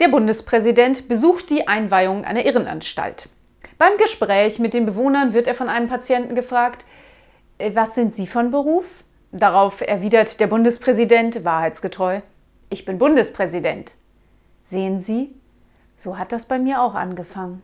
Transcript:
Der Bundespräsident besucht die Einweihung einer Irrenanstalt. Beim Gespräch mit den Bewohnern wird er von einem Patienten gefragt, äh, was sind Sie von Beruf? Darauf erwidert der Bundespräsident wahrheitsgetreu, ich bin Bundespräsident. Sehen Sie, so hat das bei mir auch angefangen.